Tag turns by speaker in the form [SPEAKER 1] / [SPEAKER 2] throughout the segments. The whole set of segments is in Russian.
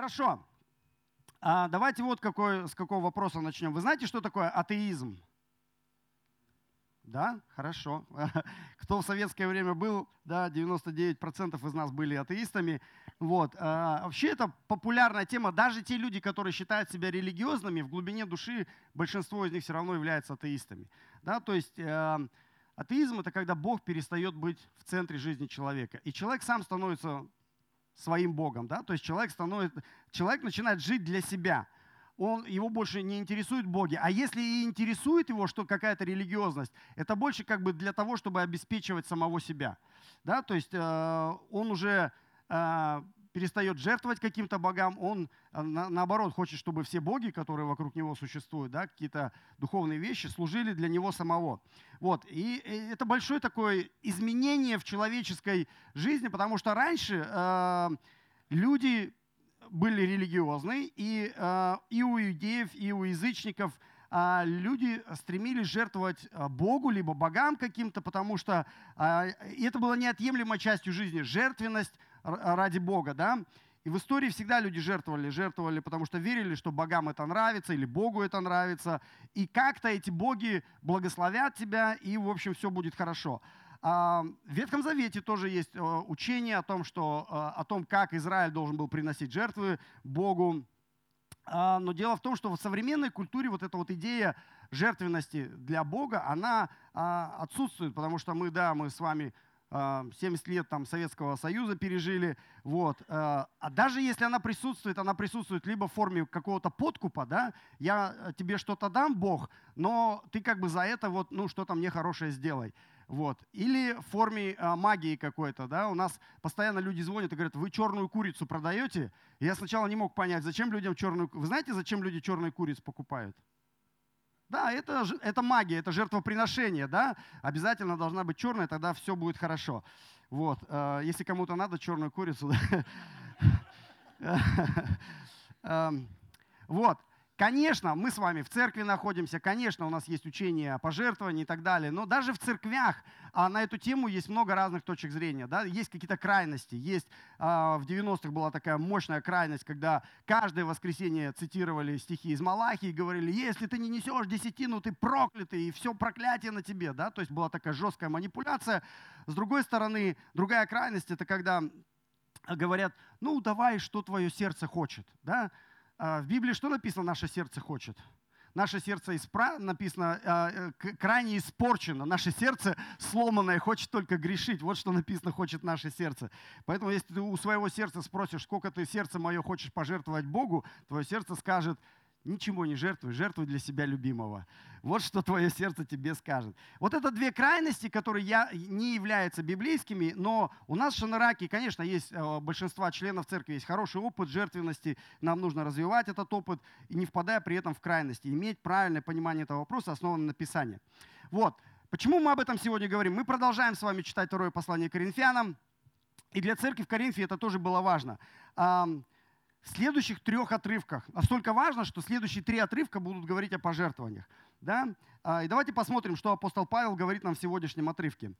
[SPEAKER 1] Хорошо. А давайте вот какой, с какого вопроса начнем. Вы знаете, что такое атеизм? Да, хорошо. Кто в советское время был, да, 99% из нас были атеистами. Вот. А, вообще это популярная тема. Даже те люди, которые считают себя религиозными, в глубине души большинство из них все равно являются атеистами. Да, то есть э, атеизм это когда Бог перестает быть в центре жизни человека. И человек сам становится своим Богом. Да? То есть человек, становится, человек начинает жить для себя – он, его больше не интересует боги. А если и интересует его что какая-то религиозность, это больше как бы для того, чтобы обеспечивать самого себя. Да? То есть э, он уже э, перестает жертвовать каким-то богам, он э, на, наоборот хочет, чтобы все боги, которые вокруг него существуют, да, какие-то духовные вещи, служили для него самого. Вот. И, это большое такое изменение в человеческой жизни, потому что раньше э, люди были религиозны, и, э, и у иудеев, и у язычников а, люди стремились жертвовать а, Богу, либо богам каким-то, потому что это было неотъемлемой частью жизни, жертвенность ради Бога. Да? И в истории всегда люди жертвовали, жертвовали, потому что верили, что богам это нравится или Богу это нравится. И как-то эти боги благословят тебя, и, в общем, все будет хорошо. А, в Ветхом Завете тоже есть э, учение о том, что, э, о том, как Израиль должен был приносить жертвы Богу. А, но дело в том, что в современной культуре вот эта вот идея жертвенности для Бога, она а, отсутствует, потому что мы, да, мы с вами 70 лет там Советского Союза пережили, вот. А даже если она присутствует, она присутствует либо в форме какого-то подкупа, да, я тебе что-то дам, Бог, но ты как бы за это вот, ну, что-то мне хорошее сделай. Вот. Или в форме а, магии какой-то. Да? У нас постоянно люди звонят и говорят, вы черную курицу продаете? Я сначала не мог понять, зачем людям черную... Вы знаете, зачем люди черную курицу покупают? Да, это, это магия, это жертвоприношение, да? Обязательно должна быть черная, тогда все будет хорошо. Вот. А, если кому-то надо черную курицу, эм, вот. Конечно, мы с вами в церкви находимся, конечно, у нас есть учение о пожертвовании и так далее, но даже в церквях а, на эту тему есть много разных точек зрения. Да? Есть какие-то крайности. Есть а, в 90-х была такая мощная крайность, когда каждое воскресенье цитировали стихи из Малахи и говорили, если ты не несешь десятину, ты проклятый, и все проклятие на тебе. Да? То есть была такая жесткая манипуляция. С другой стороны, другая крайность, это когда говорят, ну давай, что твое сердце хочет. Да? А, в Библии что написано «наше сердце хочет»? Наше сердце испра... написано а, э, крайне испорчено. Наше сердце сломанное, хочет только грешить. Вот что написано «хочет наше сердце». Поэтому если ты у своего сердца спросишь, сколько ты сердце мое хочешь пожертвовать Богу, твое сердце скажет – Ничего не жертвуй, жертвуй для себя любимого. Вот что твое сердце тебе скажет. Вот это две крайности, которые я, не являются библейскими, но у нас в Шанараке, конечно, есть э, большинство членов церкви, есть хороший опыт жертвенности, нам нужно развивать этот опыт, и не впадая при этом в крайности, иметь правильное понимание этого вопроса, основанное на Писании. Вот. Почему мы об этом сегодня говорим? Мы продолжаем с вами читать второе послание Коринфянам, и для церкви в Коринфе это тоже было важно следующих трех отрывках. Настолько важно, что следующие три отрывка будут говорить о пожертвованиях. Да? А, и давайте посмотрим, что апостол Павел говорит нам в сегодняшнем отрывке.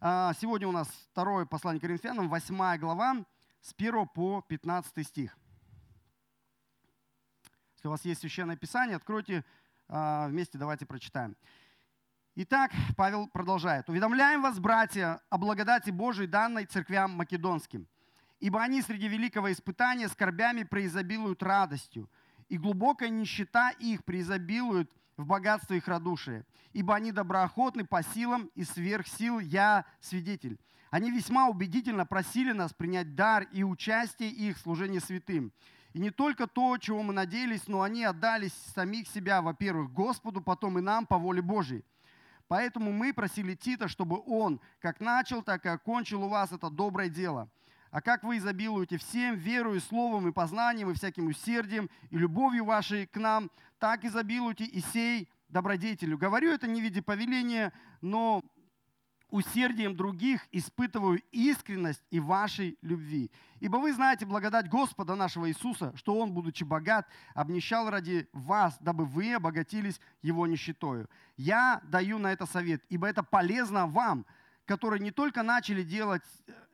[SPEAKER 1] А, сегодня у нас второе послание Коринфянам, 8 глава, с 1 по 15 стих. Если у вас есть священное писание, откройте а, вместе, давайте прочитаем. Итак, Павел продолжает. «Уведомляем вас, братья, о благодати Божией, данной церквям македонским» ибо они среди великого испытания скорбями преизобилуют радостью, и глубокая нищета их преизобилует в богатстве их радушия, ибо они доброохотны по силам и сверх сил я свидетель. Они весьма убедительно просили нас принять дар и участие их в служении святым. И не только то, чего мы надеялись, но они отдались самих себя, во-первых, Господу, потом и нам по воле Божьей. Поэтому мы просили Тита, чтобы он как начал, так и окончил у вас это доброе дело – а как вы изобилуете всем верою, словом и познанием, и всяким усердием, и любовью вашей к нам, так изобилуйте и сей добродетелю. Говорю это не в виде повеления, но усердием других испытываю искренность и вашей любви. Ибо вы знаете благодать Господа нашего Иисуса, что Он, будучи богат, обнищал ради вас, дабы вы обогатились Его нищетою. Я даю на это совет, ибо это полезно вам – которые не только начали делать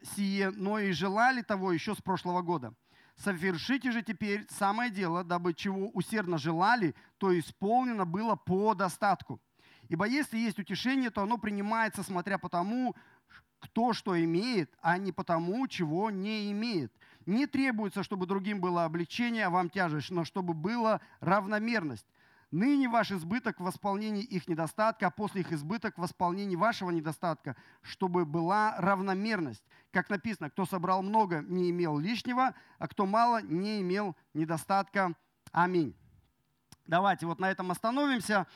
[SPEAKER 1] сие, но и желали того еще с прошлого года. Совершите же теперь самое дело, дабы чего усердно желали, то исполнено было по достатку. Ибо если есть утешение, то оно принимается, смотря по тому, кто что имеет, а не по тому, чего не имеет. Не требуется, чтобы другим было облегчение, а вам тяжесть, но чтобы была равномерность. Ныне ваш избыток в восполнении их недостатка, а после их избыток в восполнении вашего недостатка, чтобы была равномерность. Как написано, кто собрал много, не имел лишнего, а кто мало, не имел недостатка. Аминь. Давайте вот на этом остановимся.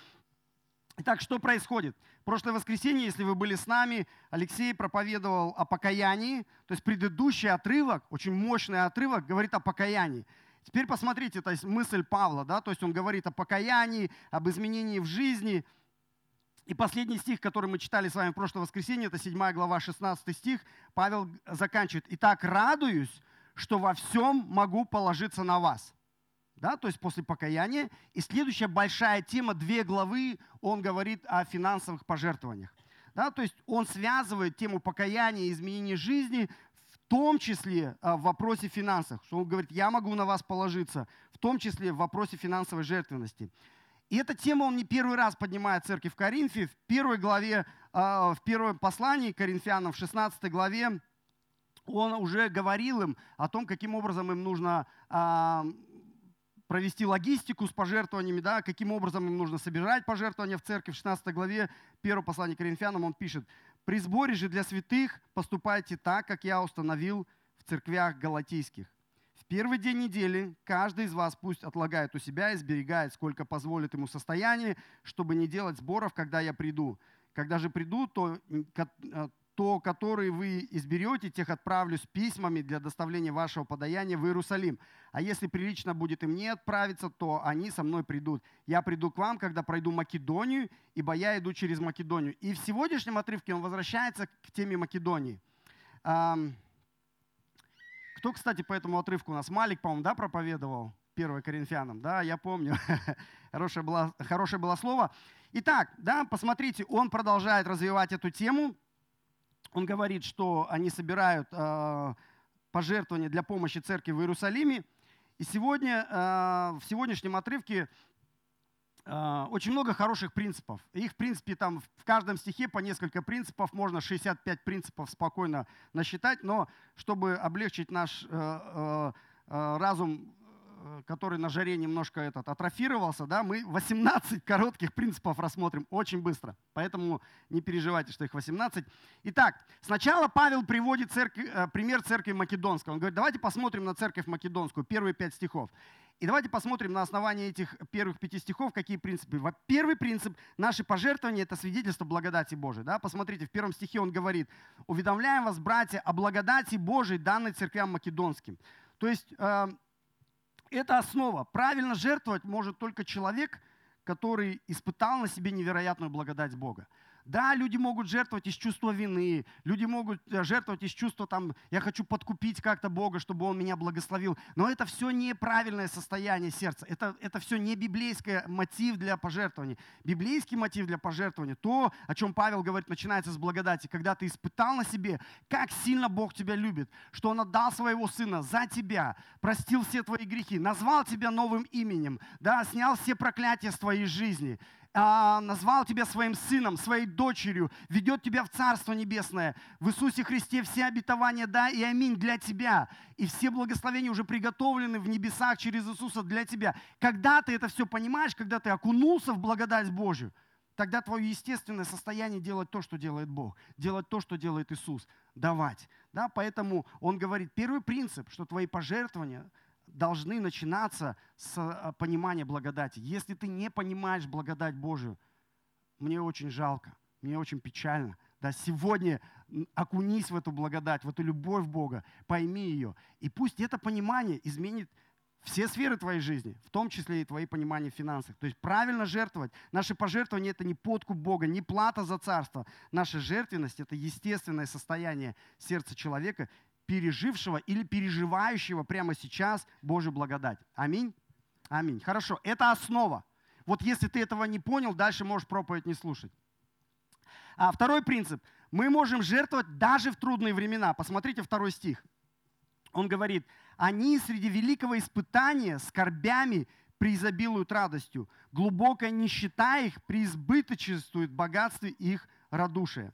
[SPEAKER 1] Итак, что происходит? Прошлое воскресенье, если вы были с нами, Алексей проповедовал о покаянии. То есть предыдущий отрывок, очень мощный отрывок, говорит о покаянии. Теперь посмотрите, то есть мысль Павла, да, то есть он говорит о покаянии, об изменении в жизни. И последний стих, который мы читали с вами в прошлое воскресенье, это 7 глава, 16 стих, Павел заканчивает. «Итак, радуюсь, что во всем могу положиться на вас». Да, то есть после покаяния. И следующая большая тема, две главы, он говорит о финансовых пожертвованиях. Да, то есть он связывает тему покаяния и изменения жизни том числе а, в вопросе финансов. Что он говорит, я могу на вас положиться, в том числе в вопросе финансовой жертвенности. И эта тема он не первый раз поднимает церковь в Коринфе. В первой главе, а, в первом послании Коринфянам, в 16 главе, он уже говорил им о том, каким образом им нужно а, провести логистику с пожертвованиями, да, каким образом им нужно собирать пожертвования в церкви. В 16 главе 1 послания Коринфянам он пишет, при сборе же для святых поступайте так, как я установил в церквях галатийских. В первый день недели каждый из вас пусть отлагает у себя и сберегает, сколько позволит ему состояние, чтобы не делать сборов, когда я приду. Когда же приду, то, э, то которые вы изберете, тех отправлю с письмами для доставления вашего подаяния в Иерусалим. А если прилично будет им не отправиться, то они со мной придут. Я приду к вам, когда пройду Македонию, ибо я иду через Македонию. И в сегодняшнем отрывке он возвращается к теме Македонии. Кто, кстати, по этому отрывку у нас? Малик, по-моему, да, проповедовал 1 Коринфянам? Да, я помню. хорошее, было, хорошее было слово. Итак, да, посмотрите, он продолжает развивать эту тему. Он говорит, что они собирают э, пожертвования для помощи церкви в Иерусалиме. И сегодня, э, в сегодняшнем отрывке э, очень много хороших принципов. Их, в принципе, там в каждом стихе по несколько принципов, можно 65 принципов спокойно насчитать, но чтобы облегчить наш разум который на жаре немножко этот, атрофировался, да, мы 18 коротких принципов рассмотрим очень быстро. Поэтому не переживайте, что их 18. Итак, сначала Павел приводит церковь, э, пример церкви Македонской. Он говорит, давайте посмотрим на церковь Македонскую, первые пять стихов. И давайте посмотрим на основании этих первых пяти стихов, какие принципы. Первый принцип – наши пожертвования – это свидетельство благодати Божией. Да? Посмотрите, в первом стихе он говорит, «Уведомляем вас, братья, о благодати Божией, данной церквям македонским». То есть э, это основа. Правильно жертвовать может только человек, который испытал на себе невероятную благодать Бога. Да, люди могут жертвовать из чувства вины, люди могут э, жертвовать из чувства, там, я хочу подкупить как-то Бога, чтобы Он меня благословил. Но это все неправильное состояние сердца. Это, это все не библейский мотив для пожертвования. Библейский мотив для пожертвования, то, о чем Павел говорит, начинается с благодати. Когда ты испытал на себе, как сильно Бог тебя любит, что Он отдал своего Сына за тебя, простил все твои грехи, назвал тебя новым именем, да, снял все проклятия с твоей жизни назвал тебя своим сыном, своей дочерью, ведет тебя в Царство Небесное. В Иисусе Христе все обетования да и аминь для тебя. И все благословения уже приготовлены в небесах через Иисуса для тебя. Когда ты это все понимаешь, когда ты окунулся в благодать Божью, тогда твое естественное состояние делать то, что делает Бог, делать то, что делает Иисус, давать. Да? Поэтому он говорит, первый принцип, что твои пожертвования – должны начинаться с а, понимания благодати. Если ты не понимаешь благодать Божию, мне очень жалко, мне очень печально. Да, сегодня окунись в эту благодать, в эту любовь Бога, пойми ее. И пусть это понимание изменит все сферы твоей жизни, в том числе и твои понимания в финансах. То есть правильно жертвовать. Наши пожертвования – это не подкуп Бога, не плата за царство. Наша жертвенность – это естественное состояние сердца человека, пережившего или переживающего прямо сейчас Божью благодать. Аминь? Аминь. Хорошо, это основа. Вот если ты этого не понял, дальше можешь проповедь не слушать. А второй принцип. Мы можем жертвовать даже в трудные времена. Посмотрите второй стих. Он говорит, Они среди великого испытания, скорбями, преизобилуют радостью. Глубокая нищета их преизбыточествует богатстве их радушия.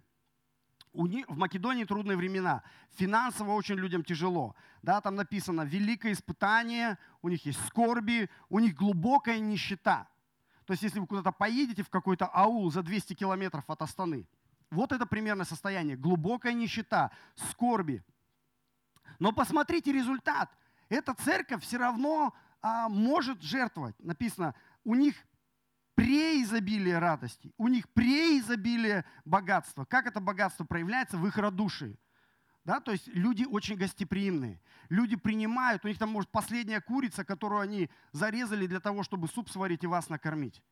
[SPEAKER 1] У них, в Македонии трудные времена. Финансово очень людям тяжело. Да, там написано великое испытание, у них есть скорби, у них глубокая нищета. То есть если вы куда-то поедете в какой-то аул за 200 километров от Астаны, вот это примерное состояние. Глубокая нищета, скорби. Но посмотрите результат. Эта церковь все равно а, может жертвовать. Написано, у них преизобилие радости, у них преизобилие богатства. Как это богатство проявляется в их радушии? Да, то есть люди очень гостеприимные. Люди принимают, у них там может последняя курица, которую они зарезали для того, чтобы суп сварить и вас накормить.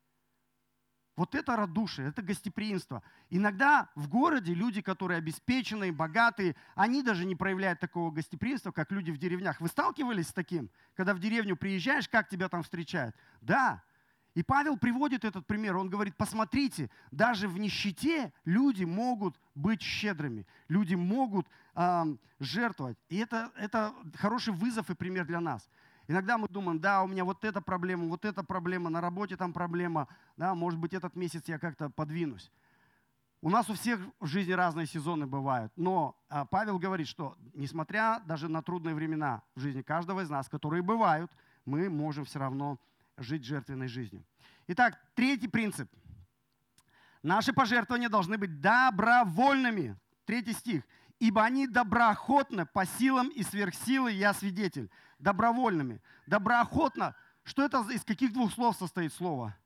[SPEAKER 1] Вот это радушие, это гостеприимство. Иногда в городе люди, которые обеспеченные, богатые, они даже не проявляют такого гостеприимства, как люди в деревнях. Вы сталкивались с таким? Когда в деревню приезжаешь, как тебя там встречают? Да. И Павел приводит этот пример. Он говорит, посмотрите, даже в нищете люди могут быть щедрыми. Люди могут э, жертвовать. И это, это хороший вызов и пример для нас. Иногда мы думаем, да, у меня вот эта проблема, вот эта проблема, на работе там проблема, да, может быть, этот месяц я как-то подвинусь. У нас у всех в жизни разные сезоны бывают, но а, Павел говорит, что несмотря даже на трудные времена в жизни каждого из нас, которые бывают, мы можем все равно жить жертвенной жизнью. Итак, третий принцип. Наши пожертвования должны быть добровольными. Третий стих. «Ибо они доброохотно, по силам и сверхсилы, я свидетель» добровольными. Доброохотно. Что это из каких двух слов состоит слово?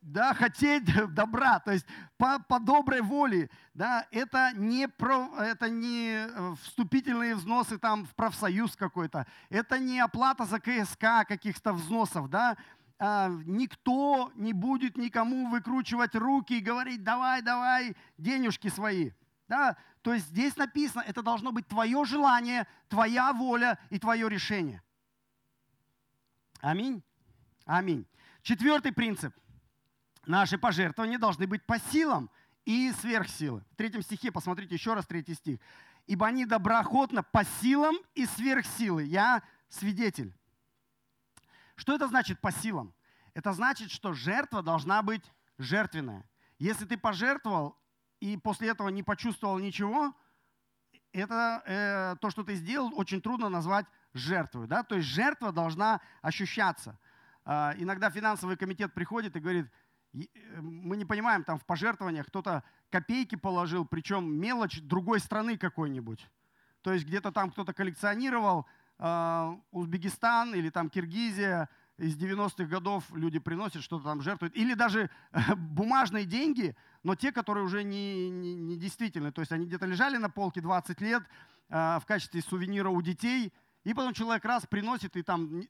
[SPEAKER 1] Да, хотеть добра, то есть по, по доброй воле, да, это не, про, это не э, вступительные взносы там в профсоюз какой-то, это не оплата за КСК каких-то взносов, да, а, никто не будет никому выкручивать руки и говорить, давай, давай, денежки свои, да, то есть здесь написано, это должно быть твое желание, твоя воля и твое решение. Аминь. Аминь. Четвертый принцип. Наши пожертвования должны быть по силам и сверхсилы. В третьем стихе, посмотрите еще раз третий стих. «Ибо они доброохотно по силам и сверхсилы». Я свидетель. Что это значит по силам? Это значит, что жертва должна быть жертвенная. Если ты пожертвовал и после этого не почувствовал ничего, это э, то, что ты сделал, очень трудно назвать жертвой. Да? То есть жертва должна ощущаться. Э, иногда финансовый комитет приходит и говорит, мы не понимаем, там в пожертвованиях кто-то копейки положил, причем мелочь другой страны какой-нибудь. То есть где-то там кто-то коллекционировал э, Узбекистан или там Киргизия, из 90-х годов люди приносят, что-то там жертвуют. Или даже бумажные деньги, но те, которые уже не, не, не действительны. То есть они где-то лежали на полке 20 лет э, в качестве сувенира у детей, и потом человек раз приносит, и там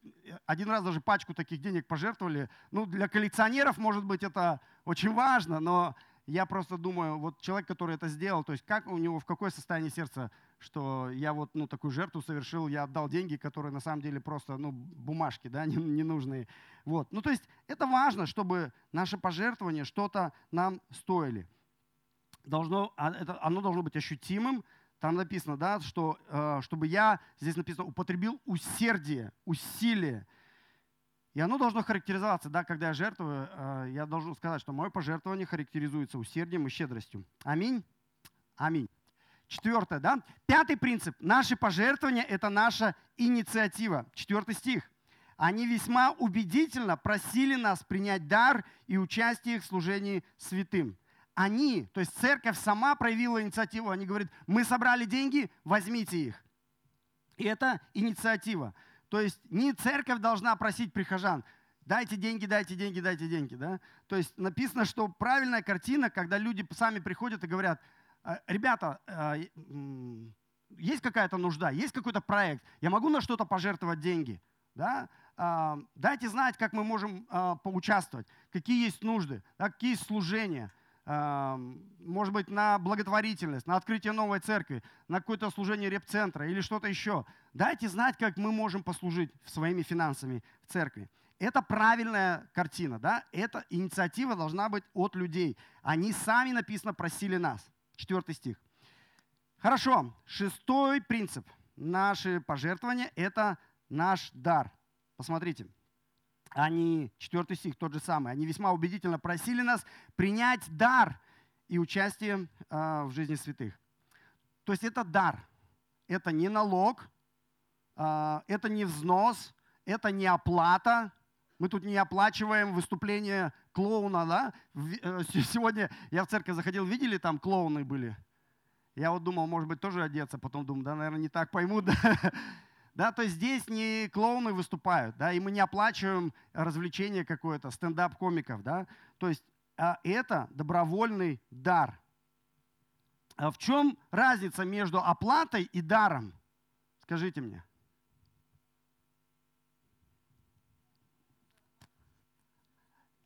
[SPEAKER 1] один раз даже пачку таких денег пожертвовали. Ну, для коллекционеров, может быть, это очень важно, но я просто думаю, вот человек, который это сделал, то есть как у него, в какое состояние сердца, что я вот ну, такую жертву совершил, я отдал деньги, которые на самом деле просто ну, бумажки, да, ненужные. Вот. Ну, то есть это важно, чтобы наши пожертвования что-то нам стоили. Должно, а, оно должно быть ощутимым. Там написано, да, что э, чтобы я, здесь написано, употребил усердие, усилие, и оно должно характеризоваться, да, когда я жертвую, э, я должен сказать, что мое пожертвование характеризуется усердием и щедростью. Аминь. Аминь. Четвертое, да? Пятый принцип. Наши пожертвования – это наша инициатива. Четвертый стих. Они весьма убедительно просили нас принять дар и участие в служении святым. Они, то есть церковь сама проявила инициативу. Они говорят, мы собрали деньги, возьмите их. И это инициатива. То есть не церковь должна просить прихожан, дайте деньги, дайте деньги, дайте деньги. Да? То есть написано, что правильная картина, когда люди сами приходят и говорят, «А, ребята, а, есть какая-то нужда, есть какой-то проект, я могу на что-то пожертвовать деньги. Да? А, дайте знать, как мы можем поучаствовать, какие есть нужды, какие есть служения может быть, на благотворительность, на открытие новой церкви, на какое-то служение репцентра или что-то еще. Дайте знать, как мы можем послужить своими финансами в церкви. Это правильная картина, да? Эта инициатива должна быть от людей. Они сами, написано, просили нас. Четвертый стих. Хорошо, шестой принцип. наши пожертвования – это наш дар. Посмотрите, они, четвертый стих, тот же самый, они весьма убедительно просили нас принять дар и участие э, в жизни святых. То есть это дар, это не налог, э, это не взнос, это не оплата. Мы тут не оплачиваем выступление клоуна, да? Э, сегодня я в церковь заходил, видели, там клоуны были? Я вот думал, может быть, тоже одеться, потом думаю, да, наверное, не так поймут. Да? Да, то есть здесь не клоуны выступают, да, и мы не оплачиваем развлечение какое-то, стендап-комиков, да. То есть а это добровольный дар. А в чем разница между оплатой и даром? Скажите мне.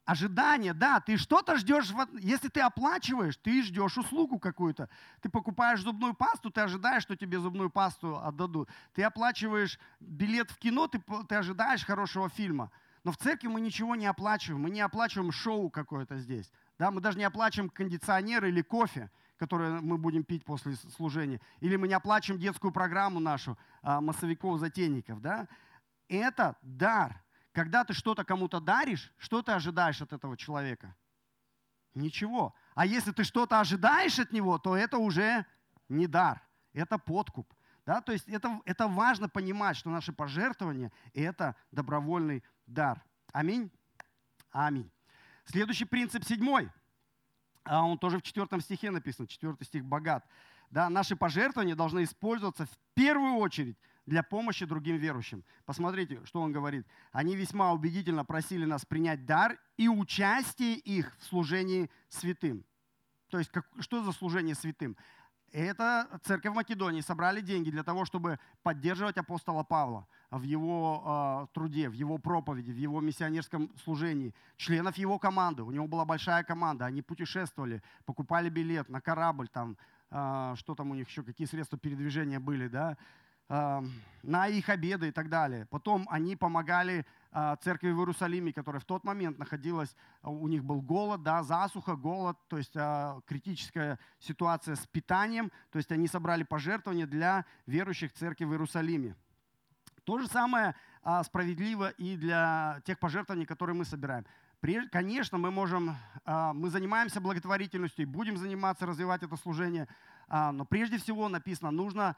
[SPEAKER 1] Ожидание, да, ты что-то ждешь, если ты оплачиваешь, ты ждешь услугу какую-то. Ты покупаешь зубную пасту, ты ожидаешь, что тебе зубную пасту отдадут. Ты оплачиваешь билет в кино, ты, ты ожидаешь хорошего фильма. Но в церкви мы ничего не оплачиваем, мы не оплачиваем шоу какое-то здесь. Да? Мы даже не оплачиваем кондиционер или кофе, который мы будем пить после служения. Или мы не оплачиваем детскую программу нашу, а, массовиков-затейников. Да? Это дар. Когда ты что-то кому-то даришь, что ты ожидаешь от этого человека? Ничего. А если ты что-то ожидаешь от него, то это уже не дар, это подкуп. Да? То есть это, это важно понимать, что наши пожертвования – это добровольный дар. Аминь? Аминь. Следующий принцип седьмой. А он тоже в четвертом стихе написан, четвертый стих богат. Да, наши пожертвования должны использоваться в первую очередь для помощи другим верующим. Посмотрите, что он говорит. Они весьма убедительно просили нас принять дар и участие их в служении святым. То есть, как, что за служение святым? Это церковь Македонии собрали деньги для того, чтобы поддерживать апостола Павла в его э, труде, в его проповеди, в его миссионерском служении, членов его команды. У него была большая команда, они путешествовали, покупали билет на корабль, там, э, что там у них еще, какие средства передвижения были, да, на их обеды и так далее. Потом они помогали а, церкви в Иерусалиме, которая в тот момент находилась, а, у них был голод, да, засуха, голод, то есть а, критическая ситуация с питанием, то есть они собрали пожертвования для верующих церкви в Иерусалиме. То же самое справедливо и для тех пожертвований, которые мы собираем. Конечно, мы можем, мы занимаемся благотворительностью и будем заниматься, развивать это служение, но прежде всего написано, нужно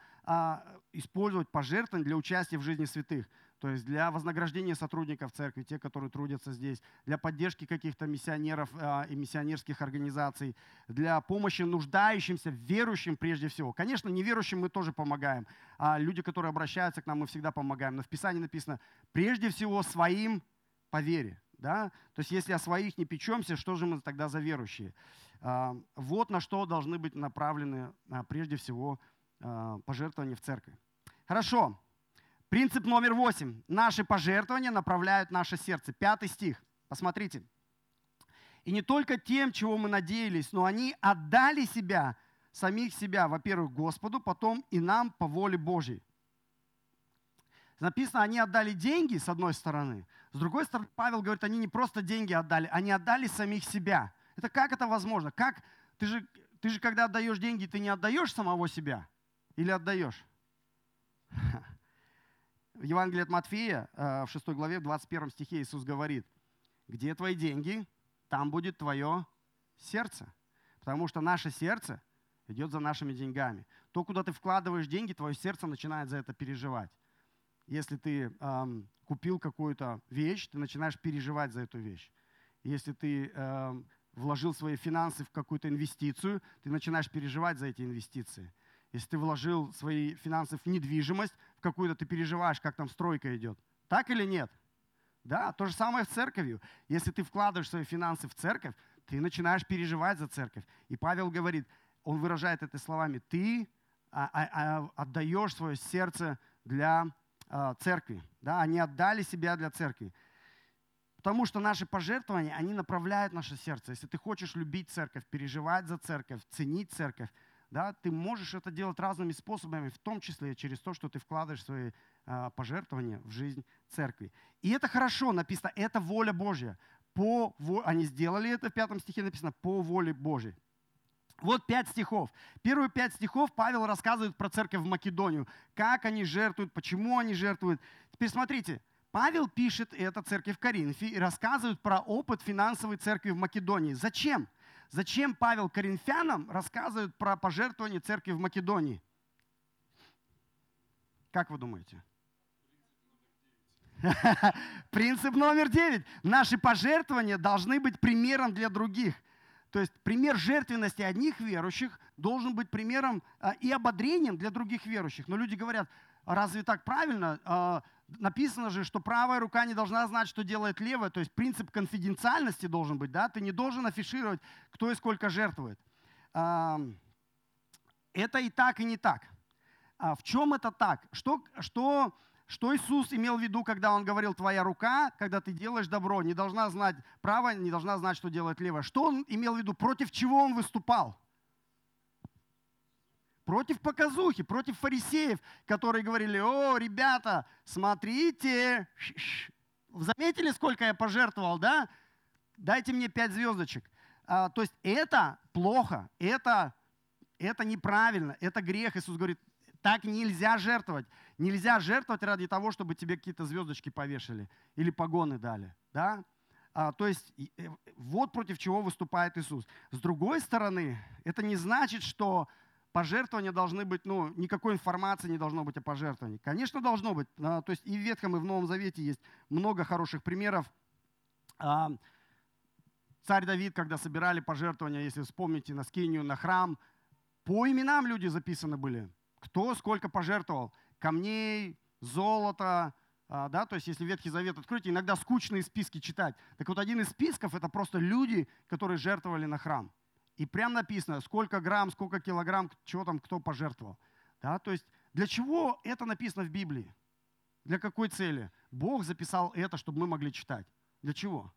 [SPEAKER 1] использовать пожертвования для участия в жизни святых. То есть для вознаграждения сотрудников церкви, те, которые трудятся здесь, для поддержки каких-то миссионеров э, и миссионерских организаций, для помощи нуждающимся, верующим прежде всего. Конечно, неверующим мы тоже помогаем. А люди, которые обращаются к нам, мы всегда помогаем. Но в Писании написано, прежде всего своим по вере. Да? То есть если о своих не печемся, что же мы тогда за верующие? А, вот на что должны быть направлены а, прежде всего а, пожертвования в церкви. Хорошо. Принцип номер восемь. Наши пожертвования направляют наше сердце. Пятый стих. Посмотрите. И не только тем, чего мы надеялись, но они отдали себя, самих себя, во-первых, Господу, потом и нам по воле Божьей. Написано, они отдали деньги, с одной стороны. С другой стороны, Павел говорит, они не просто деньги отдали, они отдали самих себя. Это как это возможно? Как? Ты же, ты же когда отдаешь деньги, ты не отдаешь самого себя? Или отдаешь? В Евангелии от Матфея, э, в 6 главе, в 21 стихе Иисус говорит, где твои деньги, там будет твое сердце. Потому что наше сердце идет за нашими деньгами. То, куда ты вкладываешь деньги, твое сердце начинает за это переживать. Если ты эм, купил какую-то вещь, ты начинаешь переживать за эту вещь. Если ты эм, вложил свои финансы в какую-то инвестицию, ты начинаешь переживать за эти инвестиции. Если ты вложил свои финансы в недвижимость, в какую-то ты переживаешь, как там стройка идет. Так или нет? Да, то же самое с церковью. Если ты вкладываешь свои финансы в церковь, ты начинаешь переживать за церковь. И Павел говорит, он выражает это словами, ты а, а, а, отдаешь свое сердце для церкви. Да, они отдали себя для церкви. Потому что наши пожертвования, они направляют наше сердце. Если ты хочешь любить церковь, переживать за церковь, ценить церковь, да, ты можешь это делать разными способами, в том числе через то, что ты вкладываешь свои э, пожертвования в жизнь церкви. И это хорошо, написано, это воля Божья. По, они сделали это, в пятом стихе написано, по воле Божьей. Вот пять стихов. Первые пять стихов Павел рассказывает про церковь в Македонию. Как они жертвуют, почему они жертвуют. Теперь смотрите, Павел пишет это церкви в Коринфе и рассказывает про опыт финансовой церкви в Македонии. Зачем? Зачем Павел коринфянам рассказывает про пожертвование церкви в Македонии? Как вы думаете? Принцип номер девять. Наши пожертвования должны быть примером для других. То есть пример жертвенности одних верующих должен быть примером а, и ободрением для других верующих. Но люди говорят, разве так правильно? А, написано же, что правая рука не должна знать, что делает левая. То есть принцип конфиденциальности должен быть. Да? Ты не должен афишировать, кто и сколько жертвует. Это и так, и не так. А в чем это так? Что, что, что Иисус имел в виду, когда Он говорил, твоя рука, когда ты делаешь добро, не должна знать правая, не должна знать, что делает левая. Что Он имел в виду? Против чего Он выступал? против показухи, против фарисеев, которые говорили, о, ребята, смотрите, заметили, сколько я пожертвовал, да? Дайте мне пять звездочек. А, то есть это плохо, это, это неправильно, это грех. Иисус говорит, так нельзя жертвовать. Нельзя жертвовать ради того, чтобы тебе какие-то звездочки повешали или погоны дали. Да? А, то есть э, вот против чего выступает Иисус. С другой стороны, это не значит, что пожертвования должны быть, ну, никакой информации не должно быть о пожертвовании. Конечно, должно быть. То есть и в Ветхом, и в Новом Завете есть много хороших примеров. А, царь Давид, когда собирали пожертвования, если вспомните, на скинию, на храм, по именам люди записаны были. Кто сколько пожертвовал. Камней, золота, а, да, то есть если Ветхий Завет откройте, иногда скучные списки читать. Так вот один из списков это просто люди, которые жертвовали на храм. И прям написано, сколько грамм, сколько килограмм, чего там кто пожертвовал. Да? То есть для чего это написано в Библии? Для какой цели? Бог записал это, чтобы мы могли читать. Для чего?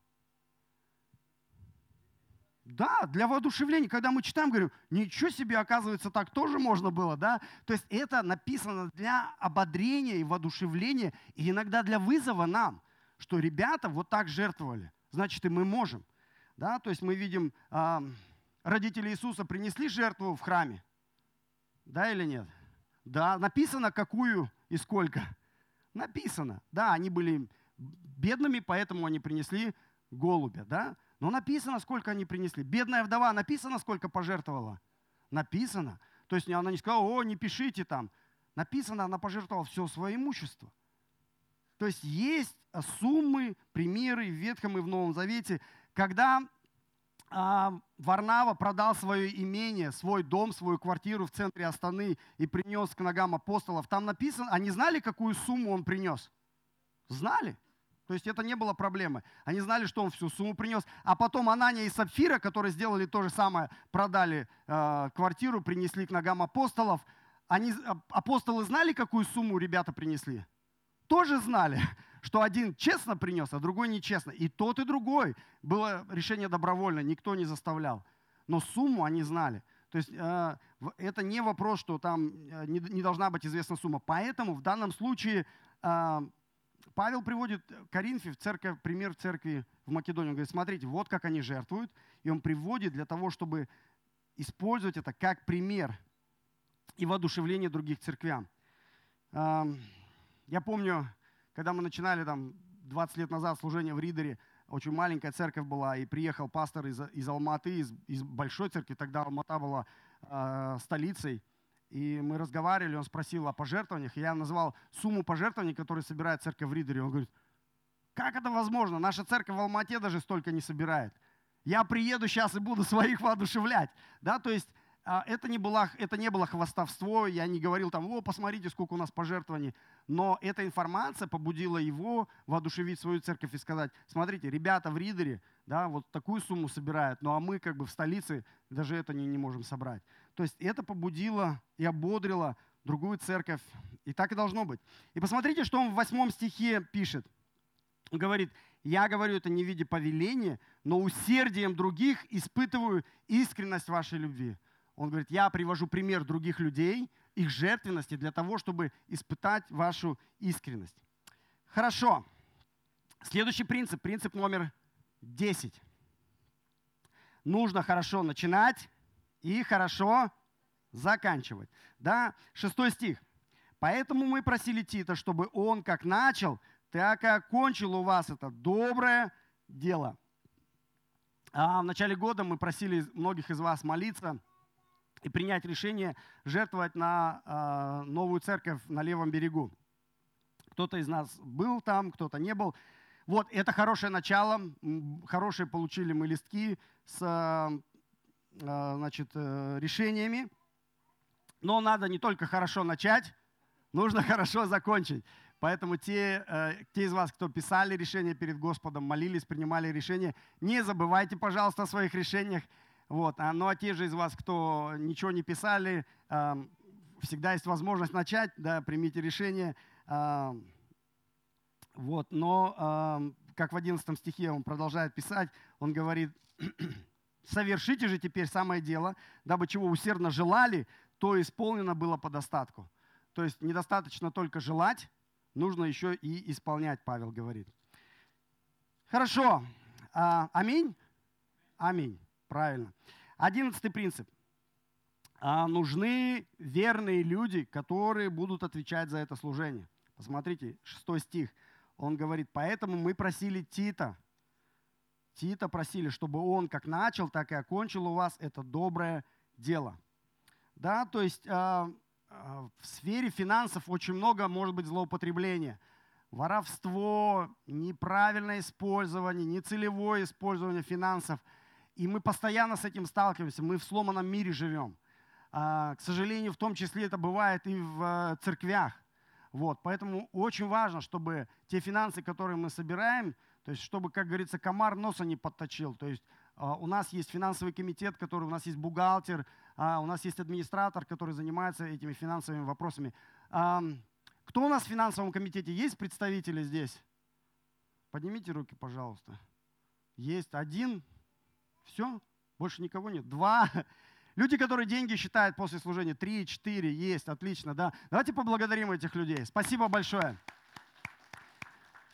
[SPEAKER 1] Да, для воодушевления. Когда мы читаем, говорю, ничего себе, оказывается, так тоже можно было, да? То есть это написано для ободрения и воодушевления, и иногда для вызова нам, что ребята вот так жертвовали. Значит, и мы можем. Да? То есть мы видим, родители Иисуса принесли жертву в храме? Да или нет? Да, написано какую и сколько. Написано. Да, они были бедными, поэтому они принесли голубя, да? Но написано, сколько они принесли. Бедная вдова, написано, сколько пожертвовала? Написано. То есть она не сказала, о, не пишите там. Написано, она пожертвовала все свое имущество. То есть есть суммы, примеры в Ветхом и в Новом Завете, когда а, Варнава продал свое имение, свой дом, свою квартиру в центре Астаны и принес к ногам апостолов. Там написано, они знали, какую сумму он принес? Знали. То есть это не было проблемы. Они знали, что он всю сумму принес. А потом Анания и Сапфира, которые сделали то же самое, продали э, квартиру, принесли к ногам апостолов. Они, апостолы знали, какую сумму ребята принесли? Тоже знали что один честно принес, а другой нечестно. И тот, и другой. Было решение добровольно, никто не заставлял. Но сумму они знали. То есть э, это не вопрос, что там э, не, не должна быть известна сумма. Поэтому в данном случае э, Павел приводит Коринфе в церковь, пример церкви в Македонии. Он говорит, смотрите, вот как они жертвуют. И он приводит для того, чтобы использовать это как пример и воодушевление других церквям. Я помню, когда мы начинали там 20 лет назад служение в Ридере, очень маленькая церковь была, и приехал пастор из, из Алматы, из, из большой церкви, тогда Алмата была э, столицей, и мы разговаривали, он спросил о пожертвованиях, и я назвал сумму пожертвований, которые собирает церковь в Ридере. Он говорит, как это возможно? Наша церковь в Алмате даже столько не собирает. Я приеду сейчас и буду своих воодушевлять. Да, то есть а, это не, было, это не было хвастовство, я не говорил там, о, посмотрите, сколько у нас пожертвований. Но эта информация побудила его воодушевить свою церковь и сказать, смотрите, ребята в Ридере, да, вот такую сумму собирают, ну а мы как бы в столице даже это не, не можем собрать. То есть это побудило и ободрило другую церковь. И так и должно быть. И посмотрите, что он в восьмом стихе пишет. Он говорит, я говорю это не в виде повеления, но усердием других испытываю искренность вашей любви. Он говорит, я привожу пример других людей, их жертвенности для того, чтобы испытать вашу искренность. Хорошо. Следующий принцип, принцип номер 10. Нужно хорошо начинать и хорошо заканчивать. Да, шестой стих. Поэтому мы просили Тита, чтобы он как начал, так и окончил у вас это доброе дело. А в начале года мы просили многих из вас молиться и принять решение жертвовать на э, новую церковь на левом берегу. Кто-то из нас был там, кто-то не был. Вот, это хорошее начало. Хорошие получили мы листки с э, значит, э, решениями. Но надо не только хорошо начать, нужно хорошо закончить. Поэтому те, э, те из вас, кто писали решения перед Господом, молились, принимали решения, не забывайте, пожалуйста, о своих решениях. Вот. А, ну а те же из вас, кто ничего не писали, э, всегда есть возможность начать, да, примите решение. Э, вот. Но, как в 11 стихе он продолжает писать, он говорит, совершите же теперь самое дело, дабы чего усердно желали, то исполнено было по достатку. То есть недостаточно только желать, нужно еще и исполнять, Павел говорит. Хорошо. А, аминь? Аминь. Правильно. Одиннадцатый принцип. А, нужны верные люди, которые будут отвечать за это служение. Посмотрите, шестой стих. Он говорит, поэтому мы просили Тита. Тита просили, чтобы он как начал, так и окончил у вас это доброе дело. Да, то есть а, а, в сфере финансов очень много может быть злоупотребления. Воровство, неправильное использование, нецелевое использование финансов. И мы постоянно с этим сталкиваемся. Мы в сломанном мире живем. А, к сожалению, в том числе это бывает и в э, церквях. Вот, поэтому очень важно, чтобы те финансы, которые мы собираем, то есть чтобы, как говорится, комар носа не подточил. То есть а, у нас есть финансовый комитет, который, у нас есть бухгалтер, а, у нас есть администратор, который занимается этими финансовыми вопросами. Кто у нас в финансовом комитете? Есть представители здесь? Поднимите руки, пожалуйста. Есть один. Все? Больше никого нет. Два. Люди, которые деньги считают после служения. Три, четыре. Есть. Отлично. Да. Давайте поблагодарим этих людей. Спасибо большое.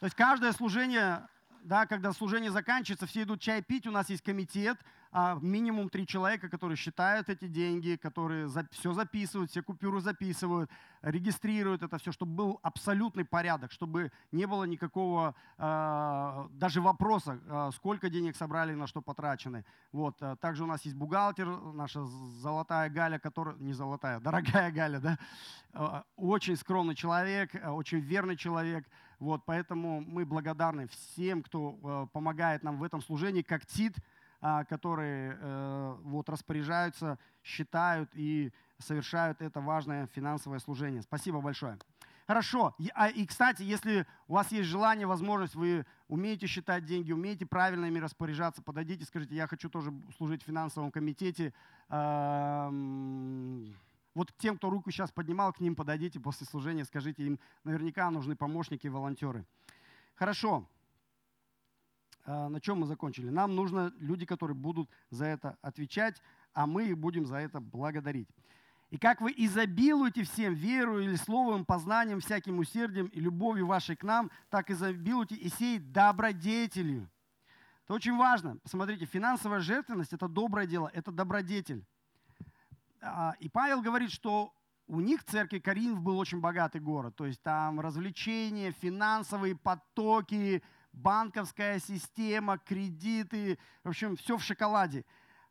[SPEAKER 1] То есть каждое служение да, когда служение заканчивается, все идут чай пить, у нас есть комитет, а, минимум три человека, которые считают эти деньги, которые за, все записывают, все купюры записывают, регистрируют это все, чтобы был абсолютный порядок, чтобы не было никакого э, даже вопроса, э, сколько денег собрали, на что потрачены. Вот. Также у нас есть бухгалтер, наша золотая Галя, которая, не золотая, дорогая Галя, да, очень скромный человек, очень верный человек, вот, поэтому мы благодарны всем, кто э, помогает нам в этом служении, как ТИТ, э, которые э, вот, распоряжаются, считают и совершают это важное финансовое служение. Спасибо большое. Хорошо. А, и, кстати, если у вас есть желание, возможность, вы умеете считать деньги, умеете правильно ими распоряжаться, подойдите, скажите, я хочу тоже служить в финансовом комитете. Вот тем, кто руку сейчас поднимал, к ним подойдите после служения, скажите им, наверняка нужны помощники и волонтеры. Хорошо. А, на чем мы закончили? Нам нужны люди, которые будут за это отвечать, а мы их будем за это благодарить. И как вы изобилуете всем веру или словом, познанием, всяким усердием и любовью вашей к нам, так изобилуйте и сей добродетелью. Это очень важно. Посмотрите, финансовая жертвенность – это доброе дело, это добродетель. А, и Павел говорит, что у них церкви Коринф был очень богатый город. То есть там развлечения, финансовые потоки, банковская система, кредиты, в общем, все в шоколаде.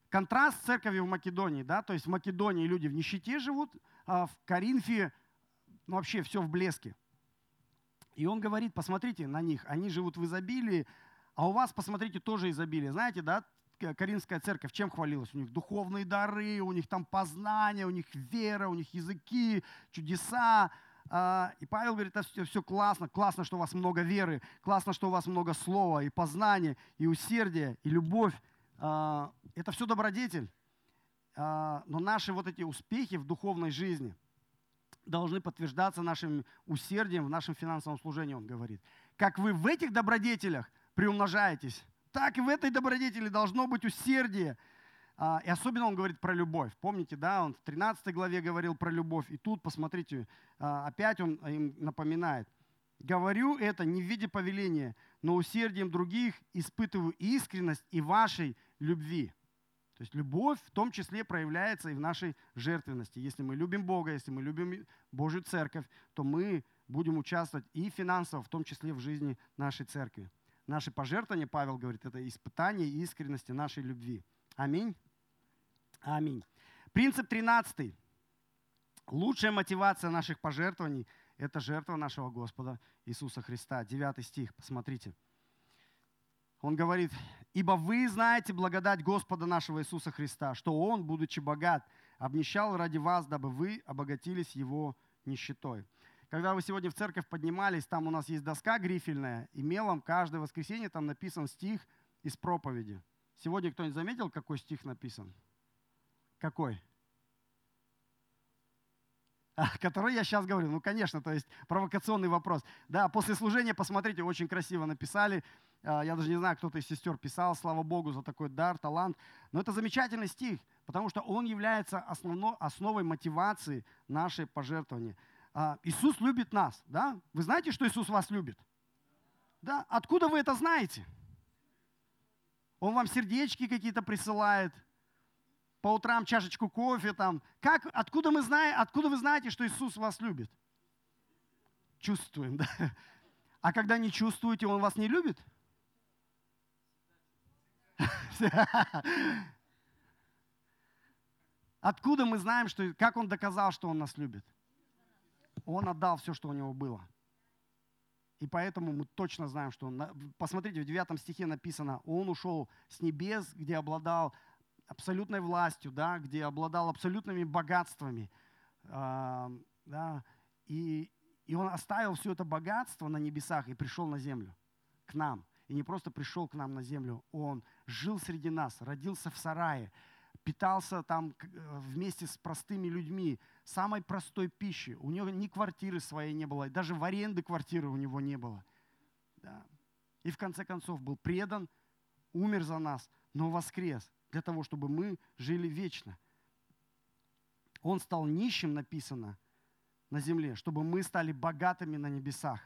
[SPEAKER 1] Контраст с в Македонии, да, то есть в Македонии люди в нищете живут, а в Коринфе ну, вообще все в блеске. И он говорит, посмотрите на них, они живут в изобилии, а у вас, посмотрите, тоже изобилие. Знаете, да, Каринская церковь чем хвалилась? У них духовные дары, у них там познание, у них вера, у них языки, чудеса. А, и Павел говорит, это все, все классно, классно, что у вас много веры, классно, что у вас много слова, и познания, и усердия, и любовь. А, это все добродетель. А, но наши вот эти успехи в духовной жизни должны подтверждаться нашим усердием в нашем финансовом служении, он говорит. Как вы в этих добродетелях приумножаетесь, так в этой добродетели должно быть усердие. А, и особенно он говорит про любовь. Помните, да, он в 13 главе говорил про любовь. И тут, посмотрите, а, опять он им напоминает. «Говорю это не в виде повеления, но усердием других испытываю искренность и вашей любви». То есть любовь в том числе проявляется и в нашей жертвенности. Если мы любим Бога, если мы любим Божью церковь, то мы будем участвовать и финансово, в том числе в жизни нашей церкви. Наши пожертвования, Павел говорит, это испытание искренности нашей любви. Аминь. Аминь. Принцип 13. Лучшая мотивация наших пожертвований – это жертва нашего Господа Иисуса Христа. Девятый стих, посмотрите. Он говорит, «Ибо вы знаете благодать Господа нашего Иисуса Христа, что Он, будучи богат, обнищал ради вас, дабы вы обогатились Его нищетой». Когда вы сегодня в церковь поднимались, там у нас есть доска грифельная, и мелом каждое воскресенье там написан стих из проповеди. Сегодня кто-нибудь заметил, какой стих написан? Какой? который я сейчас говорю. Ну, конечно, то есть провокационный вопрос. Да, после служения, посмотрите, очень красиво написали. А, я даже не знаю, кто-то из сестер писал, слава Богу, за такой дар, талант. Но это замечательный стих, потому что он является основной, основой мотивации нашей пожертвования. А, Иисус любит нас, да? Вы знаете, что Иисус вас любит? Да? Откуда вы это знаете? Он вам сердечки какие-то присылает, по утрам чашечку кофе там. Как, откуда, мы знаем, откуда вы знаете, что Иисус вас любит? Чувствуем, да? А когда не чувствуете, Он вас не любит? Откуда мы знаем, что, как Он доказал, что Он нас любит? Он отдал все, что у Него было. И поэтому мы точно знаем, что он... Посмотрите, в 9 стихе написано, Он ушел с небес, где обладал абсолютной властью, да, где обладал абсолютными богатствами. Э, да, и, и он оставил все это богатство на небесах и пришел на землю, к нам. И не просто пришел к нам на землю, он жил среди нас, родился в сарае, питался там вместе с простыми людьми, самой простой пищи. У него ни квартиры своей не было, даже в аренды квартиры у него не было. Да. И в конце концов был предан, умер за нас, но воскрес для того, чтобы мы жили вечно. Он стал нищим, написано, на земле, чтобы мы стали богатыми на небесах.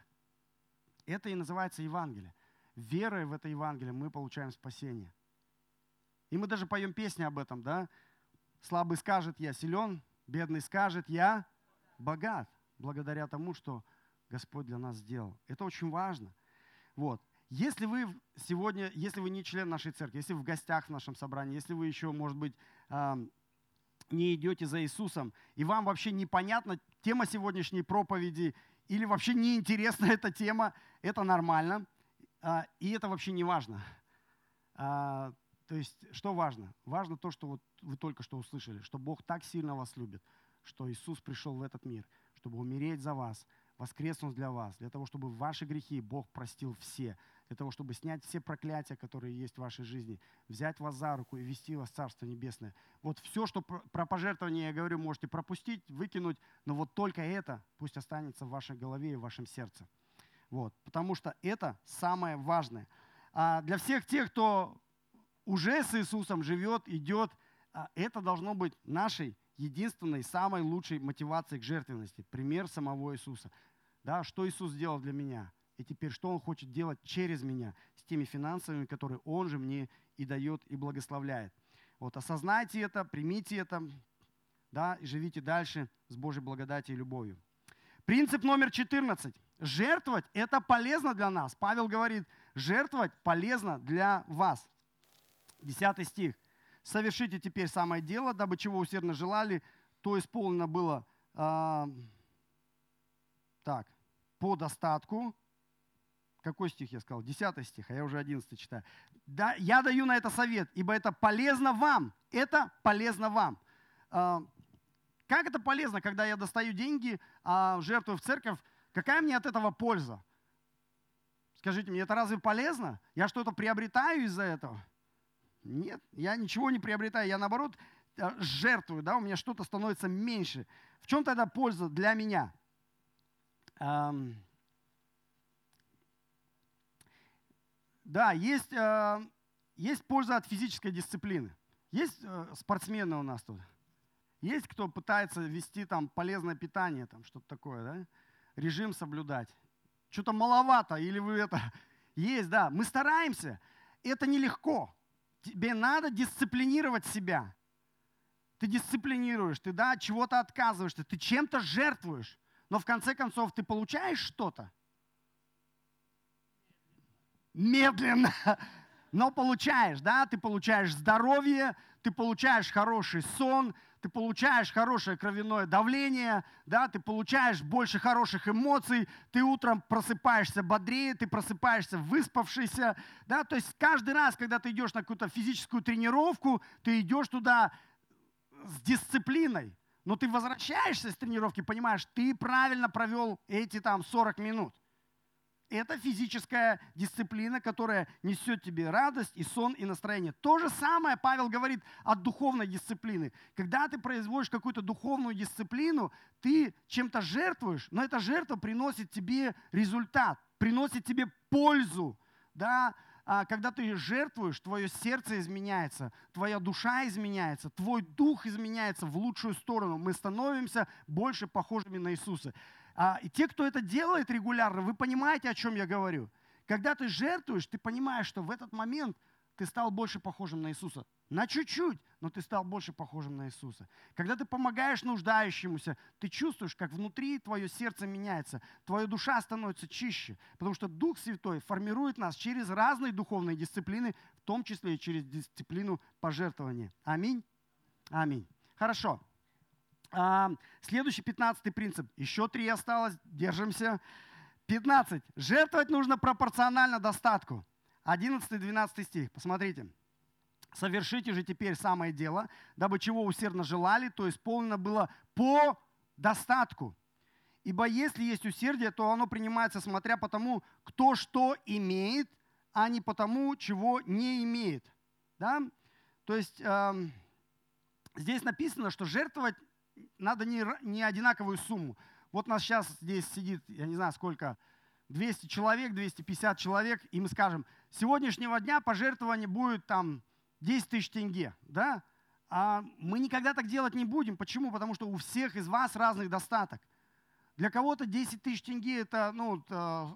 [SPEAKER 1] Это и называется Евангелие. Верой в это Евангелие мы получаем спасение. И мы даже поем песни об этом, да? Слабый скажет, я силен, бедный скажет, я богат, благодаря тому, что Господь для нас сделал. Это очень важно. Вот. Если вы сегодня, если вы не член нашей церкви, если вы в гостях в нашем собрании, если вы еще, может быть, не идете за Иисусом, и вам вообще непонятна тема сегодняшней проповеди, или вообще неинтересна эта тема, это нормально, а, и это вообще не важно. То есть, что важно? Важно то, что вот вы только что услышали, что Бог так сильно вас любит, что Иисус пришел в этот мир, чтобы умереть за вас, воскреснуть для вас, для того, чтобы ваши грехи Бог простил все, для того, чтобы снять все проклятия, которые есть в вашей жизни, взять вас за руку и вести вас в Царство Небесное. Вот все, что про пожертвование я говорю, можете пропустить, выкинуть, но вот только это пусть останется в вашей голове и в вашем сердце. Вот, потому что это самое важное. А для всех тех, кто уже с Иисусом живет, идет, а, это должно быть нашей единственной, самой лучшей мотивацией к жертвенности. Пример самого Иисуса. Да, что Иисус сделал для меня? И теперь что Он хочет делать через меня с теми финансами, которые Он же мне и дает, и благословляет. Вот осознайте это, примите это, да, и живите дальше с Божьей благодатью и любовью. Принцип номер 14. Жертвовать – это полезно для нас. Павел говорит, жертвовать полезно для вас. Десятый стих. «Совершите теперь самое дело, дабы чего усердно желали, то исполнено было э, так, по достатку, какой стих я сказал? Десятый стих, а я уже одиннадцатый читаю. Да, я даю на это совет, ибо это полезно вам. Это полезно вам. А, как это полезно, когда я достаю деньги, а жертвую в церковь? Какая мне от этого польза? Скажите мне, это разве полезно? Я что-то приобретаю из-за этого? Нет, я ничего не приобретаю. Я наоборот э, жертвую, да, у меня что-то становится меньше. В чем тогда польза для меня? Да, есть, э, есть польза от физической дисциплины. Есть э, спортсмены у нас тут. Есть кто пытается вести там полезное питание, там что-то такое, да? Режим соблюдать. Что-то маловато, или вы это... Есть, да. Мы стараемся. Это нелегко. Тебе надо дисциплинировать себя. Ты дисциплинируешь, ты да, чего-то отказываешься, ты чем-то жертвуешь. Но в конце концов ты получаешь что-то. Медленно, но получаешь, да, ты получаешь здоровье, ты получаешь хороший сон, ты получаешь хорошее кровяное давление, да, ты получаешь больше хороших эмоций, ты утром просыпаешься бодрее, ты просыпаешься выспавшийся, да, то есть каждый раз, когда ты идешь на какую-то физическую тренировку, ты идешь туда с дисциплиной, но ты возвращаешься с тренировки, понимаешь, ты правильно провел эти там 40 минут. Это физическая дисциплина, которая несет тебе радость и сон и настроение. То же самое Павел говорит от духовной дисциплины. Когда ты производишь какую-то духовную дисциплину, ты чем-то жертвуешь, но эта жертва приносит тебе результат, приносит тебе пользу. Да? А когда ты жертвуешь, твое сердце изменяется, твоя душа изменяется, твой дух изменяется в лучшую сторону. Мы становимся больше похожими на Иисуса. А, и те, кто это делает регулярно, вы понимаете, о чем я говорю. Когда ты жертвуешь, ты понимаешь, что в этот момент ты стал больше похожим на Иисуса. На чуть-чуть, но ты стал больше похожим на Иисуса. Когда ты помогаешь нуждающемуся, ты чувствуешь, как внутри твое сердце меняется, твоя душа становится чище, потому что Дух Святой формирует нас через разные духовные дисциплины, в том числе и через дисциплину пожертвования. Аминь. Аминь. Хорошо. А, следующий, пятнадцатый принцип. Еще три осталось, держимся. 15. Жертвовать нужно пропорционально достатку. 11-12 стих, посмотрите. «Совершите же теперь самое дело, дабы чего усердно желали, то исполнено было по достатку. Ибо если есть усердие, то оно принимается, смотря по тому, кто что имеет, а не по тому, чего не имеет». Да? То есть э, здесь написано, что жертвовать надо не, не одинаковую сумму. Вот нас сейчас здесь сидит, я не знаю сколько, 200 человек, 250 человек, и мы скажем, с сегодняшнего дня пожертвование будет там 10 тысяч тенге, да? А мы никогда так делать не будем. Почему? Потому что у всех из вас разный достаток. Для кого-то 10 тысяч тенге это, ну, это,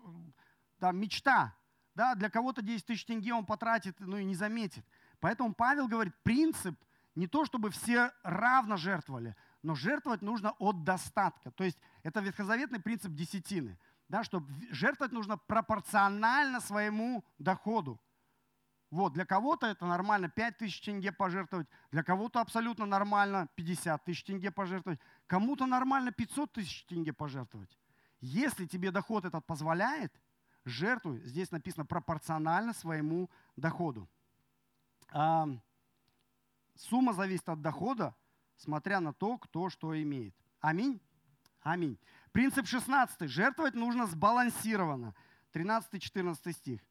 [SPEAKER 1] там, мечта. Да? Для кого-то 10 тысяч тенге он потратит, ну и не заметит. Поэтому Павел говорит, принцип не то, чтобы все равно жертвовали, но жертвовать нужно от достатка. То есть это ветхозаветный принцип десятины, да, что жертвовать нужно пропорционально своему доходу. Вот, для кого-то это нормально 5 тысяч тенге пожертвовать, для кого-то абсолютно нормально 50 тысяч тенге пожертвовать, кому-то нормально 500 тысяч тенге пожертвовать. Если тебе доход этот позволяет, жертвуй, здесь написано пропорционально своему доходу. А, сумма зависит от дохода, смотря на то, кто что имеет. Аминь? Аминь. Принцип 16. Жертвовать нужно сбалансированно. 13-14 стих.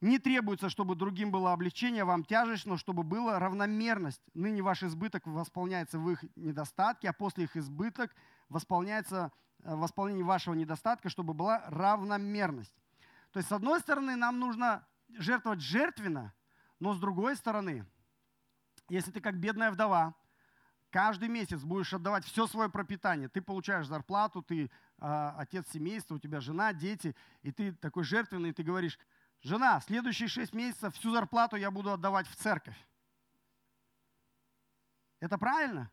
[SPEAKER 1] Не требуется, чтобы другим было облегчение, вам тяжесть, но чтобы была равномерность. Ныне ваш избыток восполняется в их недостатке, а после их избыток восполняется э, восполнение вашего недостатка, чтобы была равномерность. То есть, с одной стороны, нам нужно жертвовать жертвенно, но с другой стороны, если ты как бедная вдова, каждый месяц будешь отдавать все свое пропитание. Ты получаешь зарплату, ты э, отец семейства, у тебя жена, дети, и ты такой жертвенный, и ты говоришь, жена, следующие шесть месяцев всю зарплату я буду отдавать в церковь. Это правильно?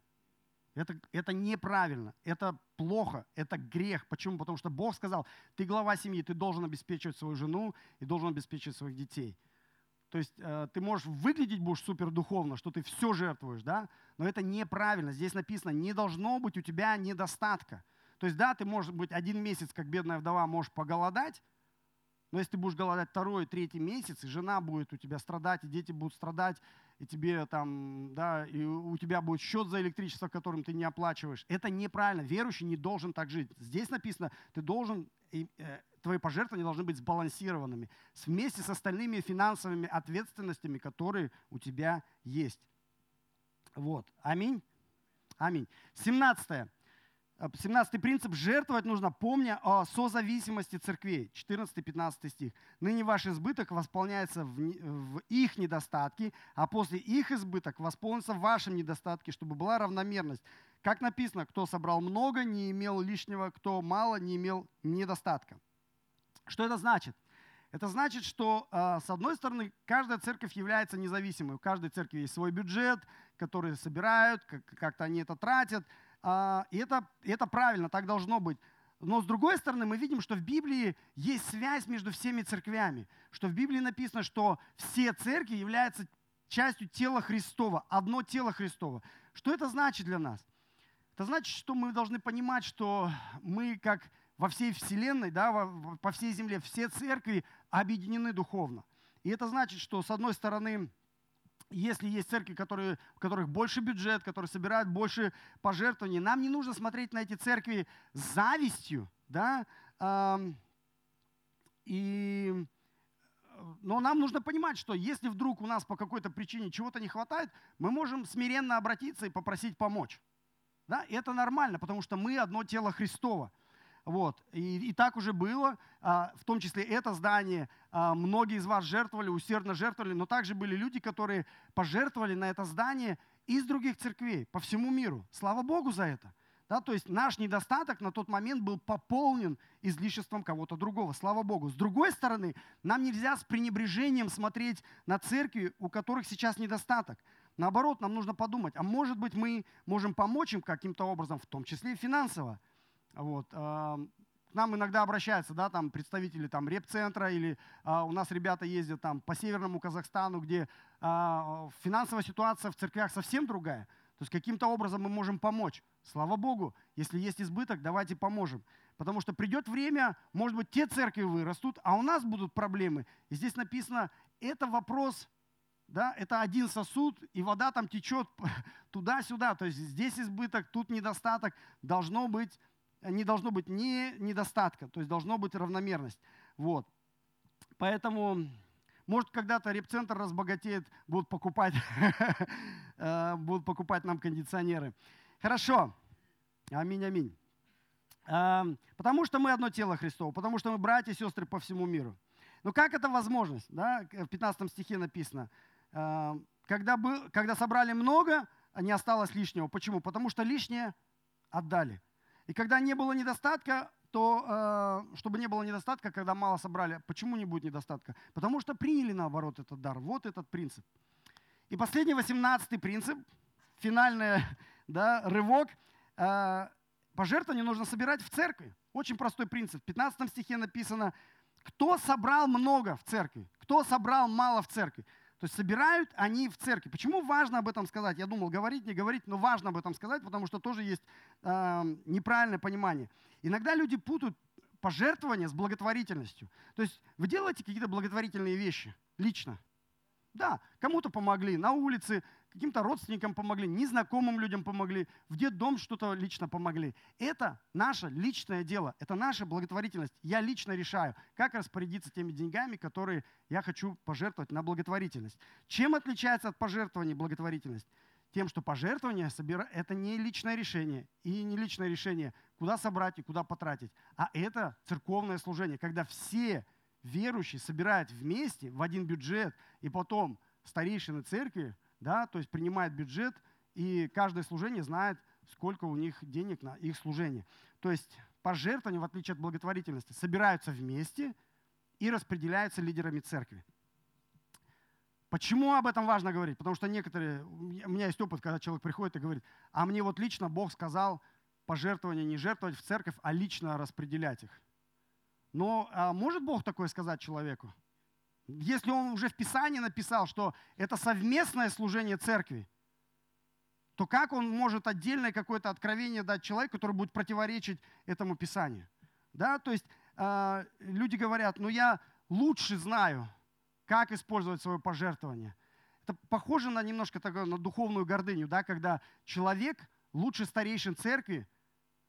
[SPEAKER 1] Это, это неправильно, это плохо, это грех. Почему? Потому что Бог сказал, ты глава семьи, ты должен обеспечивать свою жену и должен обеспечивать своих детей. То есть э, ты можешь выглядеть будешь супер духовно, что ты все жертвуешь, да? Но это неправильно. Здесь написано, не должно быть у тебя недостатка. То есть да, ты можешь быть один месяц, как бедная вдова, можешь поголодать, но если ты будешь голодать второй, третий месяц, и жена будет у тебя страдать, и дети будут страдать, и тебе там, да, и у тебя будет счет за электричество, которым ты не оплачиваешь. Это неправильно. Верующий не должен так жить. Здесь написано, ты должен э, твои пожертвования должны быть сбалансированными вместе с остальными финансовыми ответственностями, которые у тебя есть. Вот. Аминь. Аминь. 17. 17 принцип. Жертвовать нужно, помня о созависимости церквей. 14-15 стих. Ныне ваш избыток восполняется в, в их недостатке, а после их избыток восполнится в вашем недостатке, чтобы была равномерность. Как написано, кто собрал много, не имел лишнего, кто мало, не имел недостатка. Что это значит? Это значит, что, а, с одной стороны, каждая церковь является независимой. У каждой церкви есть свой бюджет, который собирают, как-то они это тратят. А, и это, это правильно, так должно быть. Но с другой стороны, мы видим, что в Библии есть связь между всеми церквями. Что в Библии написано, что все церкви являются частью тела Христова, одно тело Христова. Что это значит для нас? Это значит, что мы должны понимать, что мы как во всей вселенной, да, по всей земле, все церкви объединены духовно. И это значит, что с одной стороны, если есть церкви, которые, у которых больше бюджет, которые собирают больше пожертвований, нам не нужно смотреть на эти церкви с завистью, да, и, но нам нужно понимать, что если вдруг у нас по какой-то причине чего-то не хватает, мы можем смиренно обратиться и попросить помочь. Да? И это нормально, потому что мы одно тело Христова. Вот. И, и так уже было, а, в том числе это здание. А, многие из вас жертвовали, усердно жертвовали, но также были люди, которые пожертвовали на это здание из других церквей по всему миру. Слава Богу за это. Да, то есть наш недостаток на тот момент был пополнен излишеством кого-то другого. Слава Богу. С другой стороны, нам нельзя с пренебрежением смотреть на церкви, у которых сейчас недостаток. Наоборот, нам нужно подумать, а может быть мы можем помочь им каким-то образом, в том числе и финансово. Вот. А, к нам иногда обращаются да, там, представители там, репцентра или а, у нас ребята ездят там, по северному Казахстану, где а, финансовая ситуация в церквях совсем другая. То есть каким-то образом мы можем помочь. Слава Богу, если есть избыток, давайте поможем. Потому что придет время, может быть, те церкви вырастут, а у нас будут проблемы. И здесь написано, это вопрос, да, это один сосуд, и вода там течет туда-сюда. То есть здесь избыток, тут недостаток. Должно быть не должно быть ни недостатка, то есть должно быть равномерность. Вот. Поэтому, может, когда-то репцентр разбогатеет, будут покупать, э, будут покупать нам кондиционеры. Хорошо. Аминь, аминь. Эм, потому что мы одно тело Христово, потому что мы братья и сестры по всему миру. Но как это возможность? Да? В 15 стихе написано, эм, когда, был, когда собрали много, не осталось лишнего. Почему? Потому что лишнее отдали. И когда не было недостатка, то э, чтобы не было недостатка, когда мало собрали, почему не будет недостатка? Потому что приняли наоборот этот дар. Вот этот принцип. И последний, восемнадцатый принцип, финальный да, рывок. Э, пожертвование нужно собирать в церкви. Очень простой принцип. В 15 стихе написано, кто собрал много в церкви, кто собрал мало в церкви. То есть собирают они в церкви. Почему важно об этом сказать? Я думал, говорить, не говорить, но важно об этом сказать, потому что тоже есть э, неправильное понимание. Иногда люди путают пожертвование с благотворительностью. То есть вы делаете какие-то благотворительные вещи лично. Да, кому-то помогли на улице, каким-то родственникам помогли, незнакомым людям помогли, в детдом что-то лично помогли. Это наше личное дело, это наша благотворительность. Я лично решаю, как распорядиться теми деньгами, которые я хочу пожертвовать на благотворительность. Чем отличается от пожертвования благотворительность? Тем, что пожертвование – это не личное решение и не личное решение, куда собрать и куда потратить, а это церковное служение, когда все верующие собирают вместе в один бюджет, и потом старейшины церкви да, то есть принимает бюджет, и каждое служение знает, сколько у них денег на их служение. То есть пожертвования, в отличие от благотворительности, собираются вместе и распределяются лидерами церкви. Почему об этом важно говорить? Потому что некоторые, у меня есть опыт, когда человек приходит и говорит, а мне вот лично Бог сказал пожертвования не жертвовать в церковь, а лично распределять их. Но а может Бог такое сказать человеку? Если он уже в Писании написал, что это совместное служение церкви, то как он может отдельное какое-то откровение дать человеку, который будет противоречить этому Писанию? Да, то есть э, люди говорят, ну я лучше знаю, как использовать свое пожертвование. Это похоже на немножко такое, на духовную гордыню, да, когда человек лучше старейшин церкви,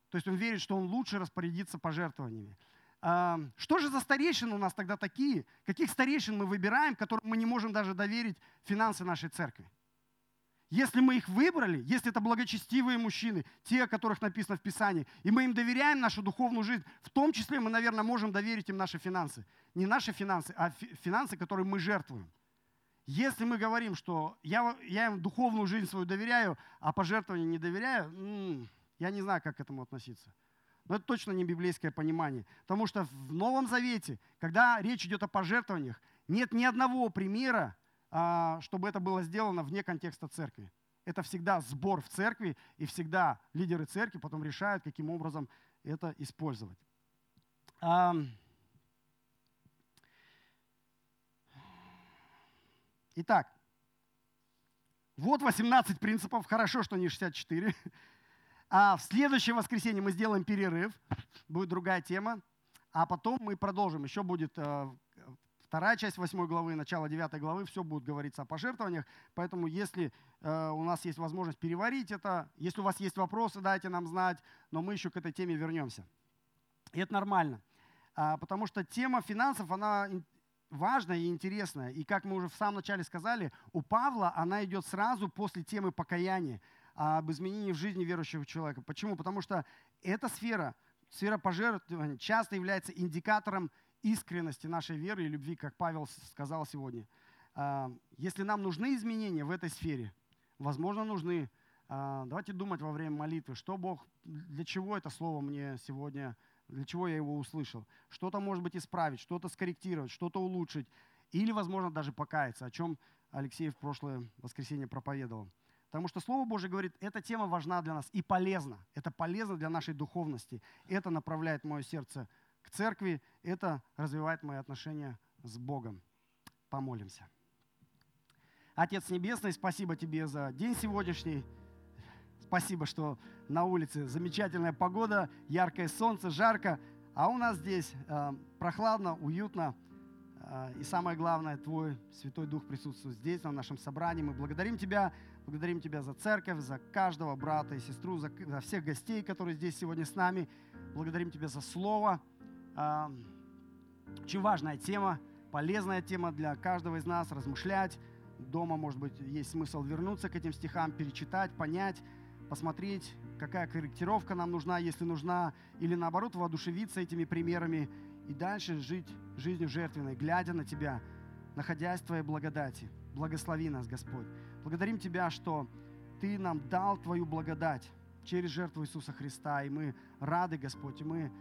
[SPEAKER 1] то есть он верит, что он лучше распорядится пожертвованиями. Что же за старейшины у нас тогда такие? Каких старейшин мы выбираем, которым мы не можем даже доверить финансы нашей церкви? Если мы их выбрали, если это благочестивые мужчины, те, о которых написано в Писании, и мы им доверяем нашу духовную жизнь, в том числе мы, наверное, можем доверить им наши финансы. Не наши финансы, а финансы, которые мы жертвуем. Если мы говорим, что я, я им духовную жизнь свою доверяю, а пожертвования не доверяю, я не знаю, как к этому относиться. Но это точно не библейское понимание. Потому что в Новом Завете, когда речь идет о пожертвованиях, нет ни одного примера, а, чтобы это было сделано вне контекста церкви. Это всегда сбор в церкви, и всегда лидеры церкви потом решают, каким образом это использовать. Итак, вот 18 принципов. Хорошо, что не 64. А в следующее воскресенье мы сделаем перерыв. Будет другая тема. А потом мы продолжим. Еще будет э, вторая часть 8 главы, начало 9 главы. Все будет говориться о пожертвованиях. Поэтому если э, у нас есть возможность переварить это, если у вас есть вопросы, дайте нам знать. Но мы еще к этой теме вернемся. И это нормально. А, потому что тема финансов, она важная и интересная. И как мы уже в самом начале сказали, у Павла она идет сразу после темы покаяния, об изменении в жизни верующего человека. Почему? Потому что эта сфера, сфера пожертвования, часто является индикатором искренности нашей веры и любви, как Павел сказал сегодня. А, если нам нужны изменения в этой сфере, возможно, нужны. А, давайте думать во время молитвы, что Бог, для чего это слово мне сегодня для чего я его услышал. Что-то, может быть, исправить, что-то скорректировать, что-то улучшить. Или, возможно, даже покаяться, о чем Алексей в прошлое воскресенье проповедовал. Потому что Слово Божье говорит, эта тема важна для нас и полезна. Это полезно для нашей духовности. Это направляет мое сердце к церкви, это развивает мои отношения с Богом. Помолимся. Отец Небесный, спасибо Тебе за день сегодняшний. Спасибо, что на улице замечательная погода, яркое солнце, жарко, а у нас здесь э, прохладно, уютно. Э, и самое главное, Твой Святой Дух присутствует здесь, на нашем собрании. Мы благодарим Тебя, благодарим Тебя за церковь, за каждого брата и сестру, за, за всех гостей, которые здесь сегодня с нами. Благодарим Тебя за Слово. Э, очень важная тема, полезная тема для каждого из нас, размышлять. Дома, может быть, есть смысл вернуться к этим стихам, перечитать, понять, посмотреть, какая корректировка нам нужна, если нужна, или наоборот воодушевиться этими примерами и дальше жить жизнью жертвенной, глядя на Тебя, находясь в Твоей благодати. Благослови нас, Господь. Благодарим Тебя, что Ты нам дал Твою благодать через жертву Иисуса Христа, и мы рады, Господь, и мы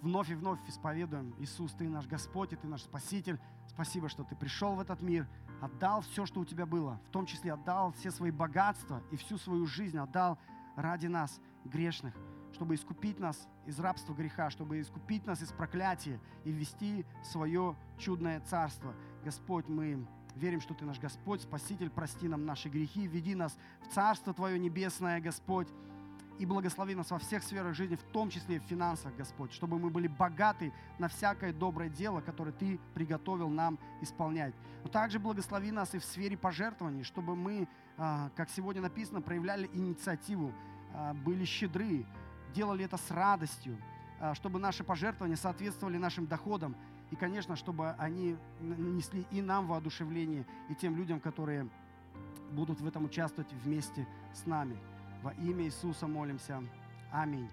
[SPEAKER 1] вновь и вновь исповедуем, Иисус, Ты наш Господь, и Ты наш Спаситель. Спасибо, что Ты пришел в этот мир, отдал все, что у Тебя было, в том числе отдал все свои богатства и всю свою жизнь отдал ради нас, грешных, чтобы искупить нас из рабства греха, чтобы искупить нас из проклятия и ввести в свое чудное царство. Господь, мы верим, что Ты наш Господь, Спаситель, прости нам наши грехи, веди нас в Царство Твое Небесное, Господь, и благослови нас во всех сферах жизни, в том числе и в финансах, Господь, чтобы мы были богаты на всякое доброе дело, которое Ты приготовил нам исполнять. Но также благослови нас и в сфере пожертвований, чтобы мы, а, как сегодня написано, проявляли инициативу, а, были щедры, делали это с радостью, а, чтобы наши пожертвования соответствовали нашим доходам, и, конечно, чтобы они несли и нам воодушевление, и тем людям, которые будут в этом участвовать вместе с нами. Во имя Иисуса молимся. Аминь.